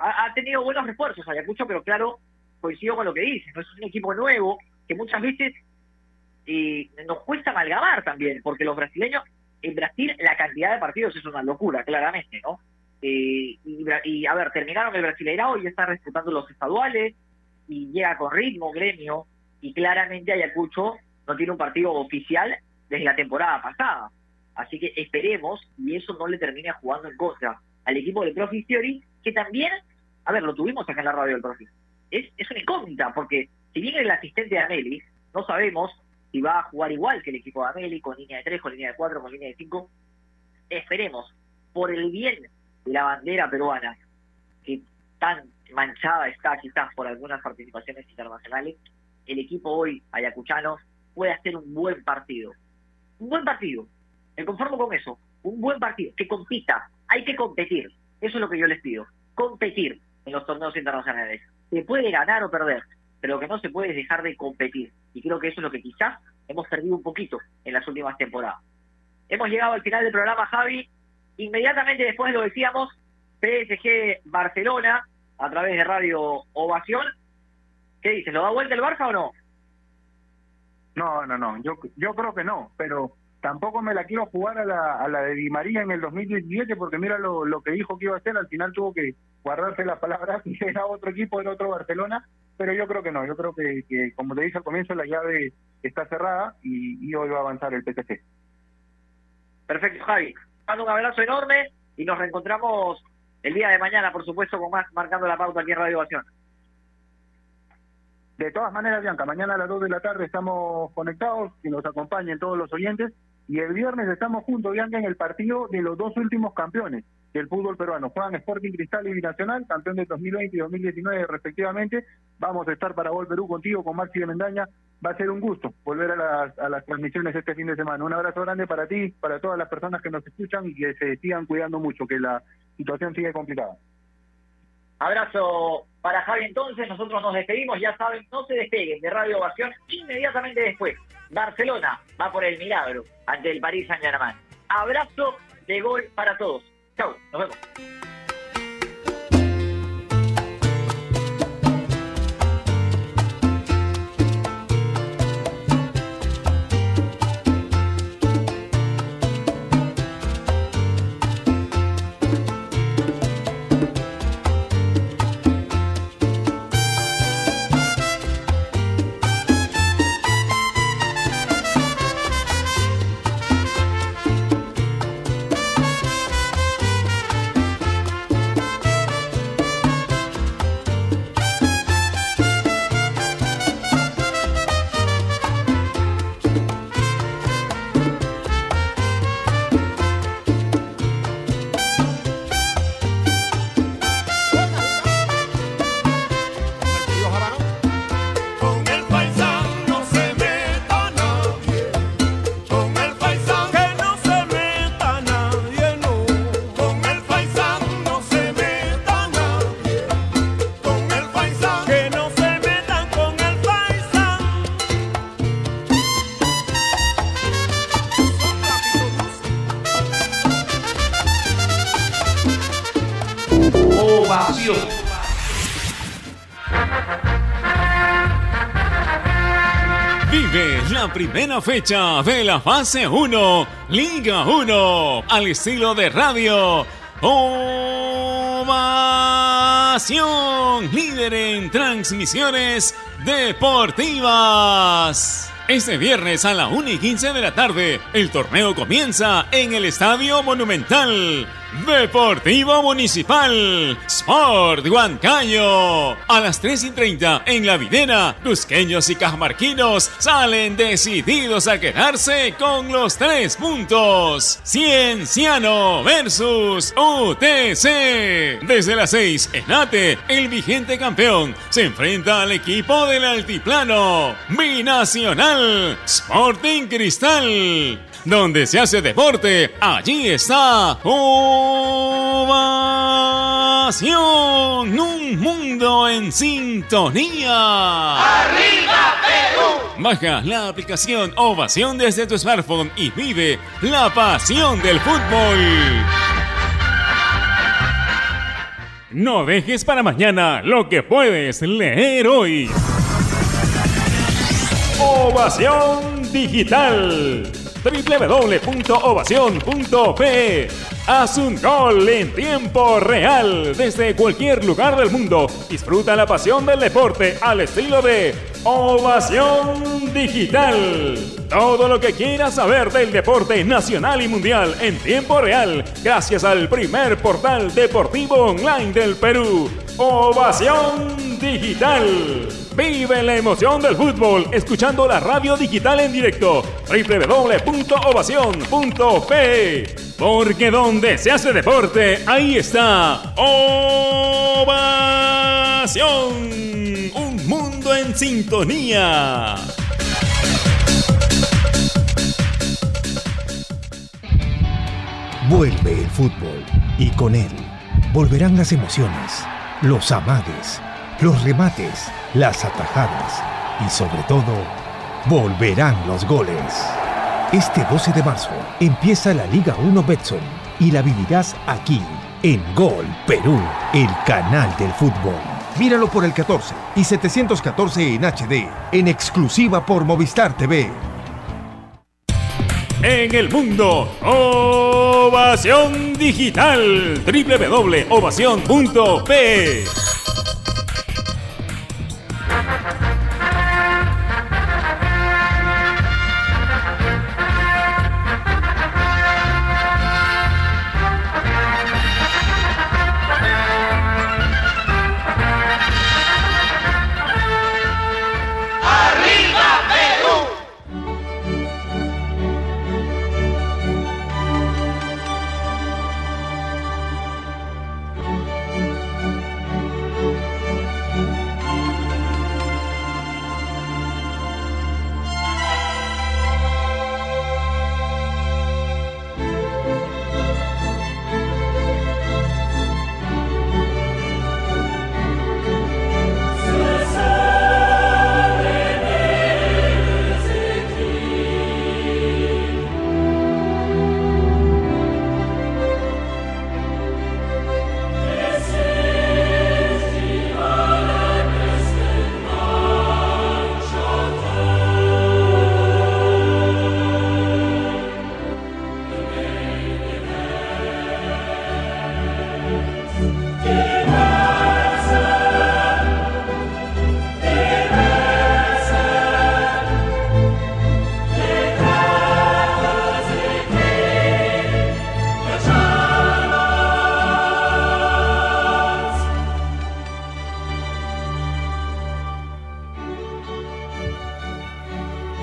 Ha, tenido buenos refuerzos Ayacucho, pero claro, coincido con lo que dice, no es un equipo nuevo, que muchas veces eh, nos cuesta amalgamar también, porque los brasileños en Brasil la cantidad de partidos es una locura, claramente, ¿no? Eh, y, a ver, terminaron el Brasileirao y ya están respetando los estaduales y llega con ritmo gremio y claramente Ayacucho no tiene un partido oficial desde la temporada pasada. Así que esperemos y eso no le termine jugando en contra al equipo del Profi Fiori, que también, a ver, lo tuvimos acá en la radio del Profi. Es, es una incógnita, porque si bien el asistente de Ameli, no sabemos si va a jugar igual que el equipo de Ameli, con línea de 3, con línea de 4, con línea de 5. Esperemos, por el bien de la bandera peruana, que tan manchada está quizás por algunas participaciones internacionales, el equipo hoy ayacuchano puede hacer un buen partido. Un buen partido. Me conformo con eso. Un buen partido. Que compita. Hay que competir. Eso es lo que yo les pido. Competir en los torneos internacionales. Se puede ganar o perder, pero lo que no se puede es dejar de competir. Y creo que eso es lo que quizás hemos perdido un poquito en las últimas temporadas. Hemos llegado al final del programa, Javi. Inmediatamente después lo decíamos, PSG Barcelona, a través de Radio Ovación. ¿Qué dices? ¿Lo da vuelta el Barça o no? No, no, no, yo, yo creo que no, pero tampoco me la quiero jugar a la, a la de Di María en el 2017 porque mira lo, lo que dijo que iba a hacer, al final tuvo que guardarse las palabras (laughs) y era otro equipo, era otro Barcelona, pero yo creo que no, yo creo que, que como te dije al comienzo, la llave está cerrada y, y hoy va a avanzar el PSG. Perfecto, Javi. Mando un abrazo enorme y nos reencontramos el día de mañana, por supuesto, con más marcando la pauta aquí en Radio Ovación. De todas maneras, Bianca, mañana a las 2 de la tarde estamos conectados, que nos acompañen todos los oyentes, y el viernes estamos juntos, Bianca, en el partido de los dos últimos campeones del fútbol peruano. Juegan Sporting Cristal y Binacional, campeón de 2020 y 2019 respectivamente. Vamos a estar para Gol Perú contigo, con Maxi de Mendaña. Va a ser un gusto volver a las, a las transmisiones este fin de semana. Un abrazo grande para ti, para todas las personas que nos escuchan y que se sigan cuidando mucho, que la situación sigue complicada. Abrazo para Javi entonces, nosotros nos despedimos, ya saben, no se despeguen de Radio Ovación inmediatamente después. Barcelona va por el milagro ante el París Saint Germain. Abrazo de gol para todos. Chau, nos vemos. Primera fecha de la fase 1, Liga 1, al estilo de radio. Ovación, líder en transmisiones deportivas. Este viernes a la 1 y 15 de la tarde, el torneo comienza en el Estadio Monumental. Deportivo Municipal, Sport Huancayo. A las 3 y 30 en la videna, cusqueños y cajamarquinos salen decididos a quedarse con los tres puntos. Cienciano versus UTC. Desde las 6 en ATE, el vigente campeón se enfrenta al equipo del altiplano. Binacional, Sporting Cristal. Donde se hace deporte, allí está Ovación. Un mundo en sintonía. ¡Arriba Perú! Baja la aplicación Ovación desde tu smartphone y vive la pasión del fútbol. No dejes para mañana lo que puedes leer hoy. Ovación Digital. www.ovacion.pe. Haz un gol en tiempo real desde cualquier lugar del mundo. Disfruta la pasión del deporte al estilo de Ovación Digital. Todo lo que quieras saber del deporte nacional y mundial en tiempo real, gracias al primer portal deportivo online del Perú. Ovación Digital. Vive la emoción del fútbol escuchando la radio digital en directo. www.ovacion.pe. Porque donde se hace deporte, ahí está Ovación. Un mundo en sintonía. Vuelve el fútbol y con él volverán las emociones, los amagues, los remates, las atajadas y sobre todo, volverán los goles. Este 12 de marzo empieza la Liga 1 Betson y la vivirás aquí, en Gol Perú, el canal del fútbol. Míralo por el 14 y 714 en HD, en exclusiva por Movistar TV. En el mundo, Ovación Digital. www.ovacion.pe.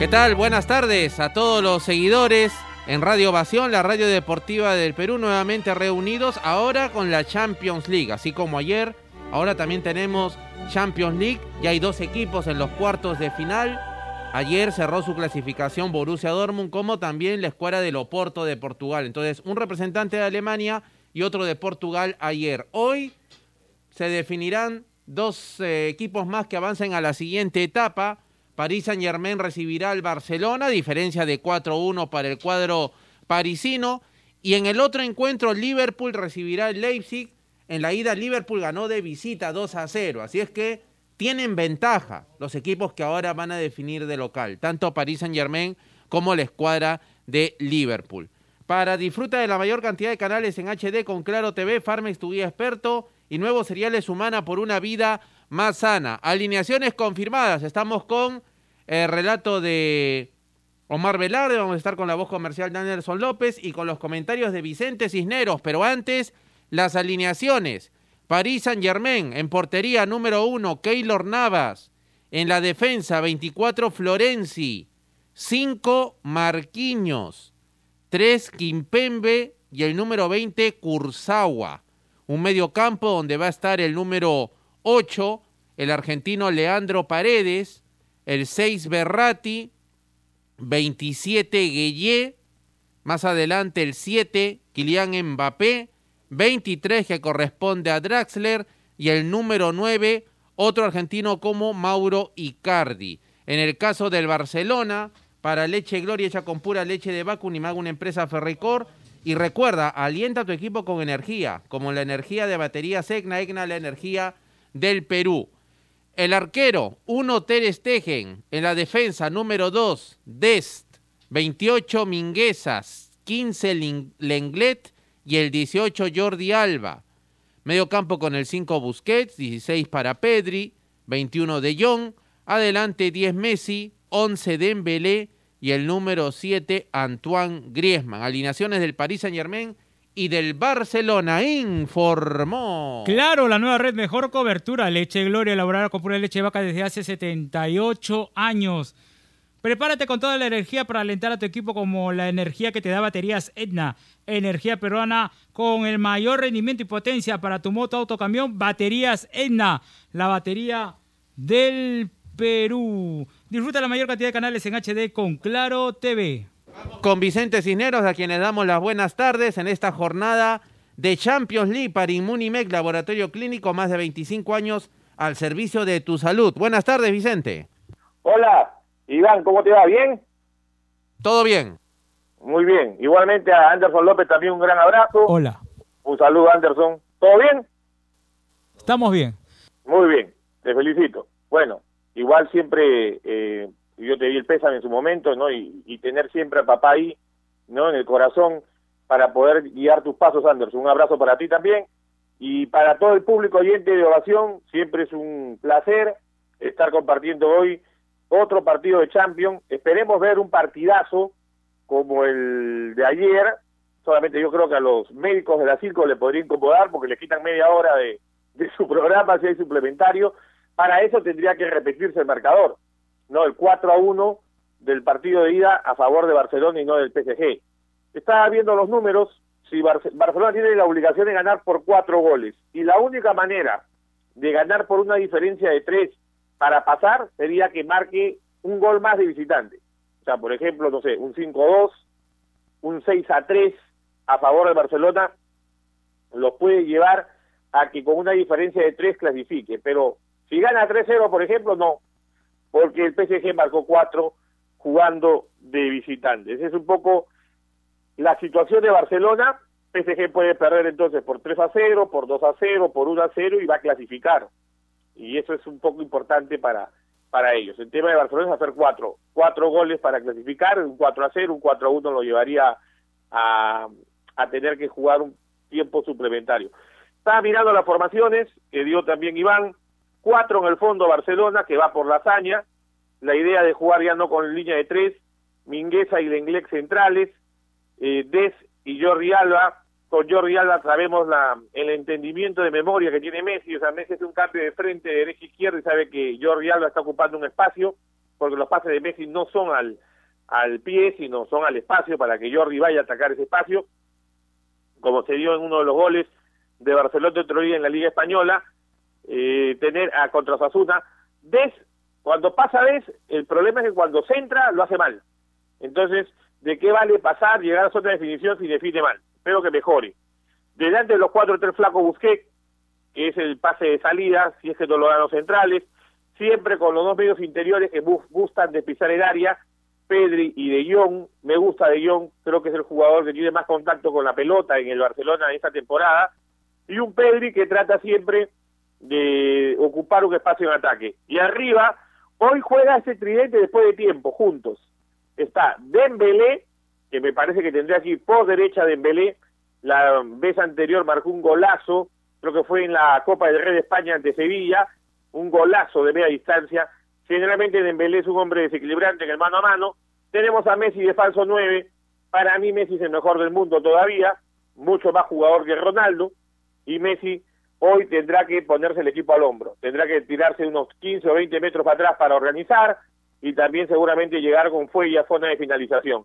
¿Qué tal? Buenas tardes a todos los seguidores en Radio Ovación, la radio deportiva del Perú, nuevamente reunidos ahora con la Champions League. Así como ayer, ahora también tenemos Champions League. Ya hay dos equipos en los cuartos de final. Ayer cerró su clasificación Borussia Dortmund, como también la escuadra del Oporto de Portugal. Entonces, un representante de Alemania y otro de Portugal ayer. Hoy se definirán dos eh, equipos más que avancen a la siguiente etapa. París Saint Germain recibirá al Barcelona, diferencia de 4-1 para el cuadro parisino. Y en el otro encuentro, Liverpool recibirá al Leipzig. En la ida, Liverpool ganó de visita 2 a 0. Así es que tienen ventaja los equipos que ahora van a definir de local, tanto París Saint Germain como la escuadra de Liverpool. Para disfruta de la mayor cantidad de canales en HD con Claro TV, Farmex tu guía experto y nuevos cereales humana por una vida más sana. Alineaciones confirmadas. Estamos con el relato de Omar Velarde, vamos a estar con la voz comercial de Anderson López y con los comentarios de Vicente Cisneros. Pero antes, las alineaciones. París Saint Germain en portería número uno, Keylor Navas. En la defensa, 24 Florenzi. 5 Marquinhos. 3 Kimpembe y el número 20 Kurzawa. Un medio campo donde va a estar el número 8, el argentino Leandro Paredes, el 6 Berratti, 27 Gueye, más adelante el 7 Kylian Mbappé, 23 que corresponde a Draxler y el número 9 otro argentino como Mauro Icardi. En el caso del Barcelona, para leche Gloria hecha con pura leche de vacuum y una empresa Ferricor. Y recuerda, alienta a tu equipo con energía, como la energía de baterías EGNA, EGNA la energía del Perú. El arquero, 1 Ter Stegen. En la defensa, número 2, Dest. 28 Minguezas, 15 Lin- Lenglet y el 18 Jordi Alba. Medio campo con el 5 Busquets, 16 para Pedri, 21 De Jong, adelante 10 Messi, 11 Dembélé y el número 7 Antoine Griezmann. Alineaciones del Paris Saint-Germain y del Barcelona informó. Claro, la nueva red mejor cobertura, leche Gloria elaborada con pura leche vaca desde hace 78 años. Prepárate con toda la energía para alentar a tu equipo como la energía que te da baterías Etna, energía peruana con el mayor rendimiento y potencia para tu moto, auto, camión, baterías Etna, la batería del Perú. Disfruta la mayor cantidad de canales en HD con Claro TV. Con Vicente Cisneros, a quienes damos las buenas tardes en esta jornada de Champions League para Inmunimec, laboratorio clínico, más de 25 años al servicio de tu salud. Buenas tardes, Vicente. Hola, Iván, ¿cómo te va? ¿Bien? ¿Todo bien? Muy bien. Igualmente a Anderson López también un gran abrazo. Hola. Un saludo, Anderson. ¿Todo bien? Estamos bien. Muy bien, te felicito. Bueno, igual siempre eh, yo te di el pésame en su momento, ¿no? Y, y tener siempre a papá ahí, ¿no? En el corazón para poder guiar tus pasos, Anderson. Un abrazo para ti también. Y para todo el público oyente de Ovación, siempre es un placer estar compartiendo hoy otro partido de Champions. Esperemos ver un partidazo como el de ayer. Solamente yo creo que a los médicos de la circo le podría incomodar porque le quitan media hora de, de su programa si hay suplementario. Para eso tendría que repetirse el marcador, ¿no? El 4 a 1 del partido de ida a favor de Barcelona y no del PSG. Estaba viendo los números, si Barce- Barcelona tiene la obligación de ganar por cuatro goles y la única manera de ganar por una diferencia de tres para pasar sería que marque un gol más de visitante. O sea, por ejemplo, no sé, un 5-2, un 6 a 3 a favor de Barcelona, los puede llevar a que con una diferencia de 3 clasifique. Pero si gana 3-0, por ejemplo, no, porque el PSG marcó 4 jugando de visitante. Esa es un poco la situación de Barcelona. PSG puede perder entonces por 3 a 0, por 2 a 0, por 1 a 0 y va a clasificar. Y eso es un poco importante para, para ellos. El tema de Barcelona es hacer cuatro, cuatro goles para clasificar, un 4 a 0, un 4 a 1 lo llevaría a, a tener que jugar un tiempo suplementario. Estaba mirando las formaciones que dio también Iván, cuatro en el fondo Barcelona, que va por la hazaña, la idea de jugar ya no con línea de tres, Mingueza y Lenglet centrales, eh, Des y Jordi Alba, con Jordi Alba sabemos la, el entendimiento de memoria que tiene Messi, o sea, Messi es un cambio de frente de derecha izquierda y sabe que Jordi Alba está ocupando un espacio, porque los pases de Messi no son al, al pie, sino son al espacio para que Jordi vaya a atacar ese espacio, como se dio en uno de los goles de Barcelona otro día en la Liga Española, eh, tener a contra Osasuna. Des, cuando pasa Des, el problema es que cuando centra lo hace mal. Entonces, ¿de qué vale pasar, llegar a de definición si define mal? Espero que mejore. Delante de los cuatro, tres flacos Busquets, que es el pase de salida, si es que no lo dan los centrales, siempre con los dos medios interiores que gustan de el área, Pedri y De Jong, me gusta De Jong, creo que es el jugador que tiene más contacto con la pelota en el Barcelona en esta temporada, y un Pedri que trata siempre de ocupar un espacio en ataque. Y arriba, hoy juega ese tridente después de tiempo, juntos. Está Dembélé, que me parece que tendría aquí por derecha Dembélé, la vez anterior marcó un golazo, creo que fue en la Copa del Rey de España ante Sevilla, un golazo de media distancia. Generalmente Dembélé es un hombre desequilibrante en el mano a mano. Tenemos a Messi de falso 9. Para mí Messi es el mejor del mundo todavía, mucho más jugador que Ronaldo. Y Messi hoy tendrá que ponerse el equipo al hombro. Tendrá que tirarse unos 15 o 20 metros para atrás para organizar y también seguramente llegar con fuelle a zona de finalización.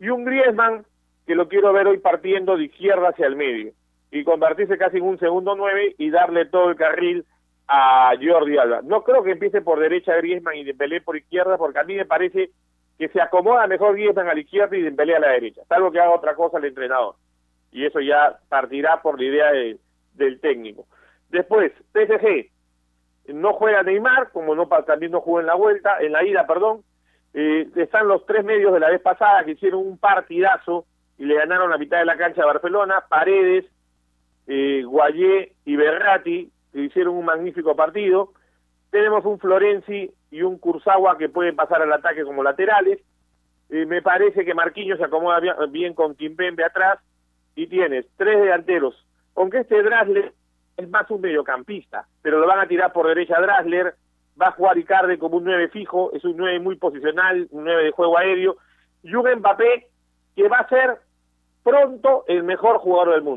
Y un Griezmann que lo quiero ver hoy partiendo de izquierda hacia el medio y convertirse casi en un segundo nueve y darle todo el carril a Jordi Alba. No creo que empiece por derecha Griezmann y Dembélé por izquierda porque a mí me parece que se acomoda mejor Griezmann a la izquierda y Dembélé a la derecha, salvo que haga otra cosa el entrenador. Y eso ya partirá por la idea de- del técnico. Después, PSG, no juega Neymar, como no también no jugó en la vuelta, en la ida, perdón. Eh, están los tres medios de la vez pasada que hicieron un partidazo y le ganaron la mitad de la cancha a Barcelona, Paredes, eh, Guayé y Berratti, que hicieron un magnífico partido. Tenemos un Florenzi y un Kurzawa que pueden pasar al ataque como laterales. eh, me parece que Marquinhos se acomoda bien, bien con Kimpembe atrás y tienes tres delanteros. Aunque este Drasler es más un mediocampista, pero lo van a tirar por derecha a Drasler, va a jugar Icardi como un 9 fijo, es un 9 muy posicional, un 9 de juego aéreo, y un Mbappé que va a ser pronto el mejor jugador del mundo.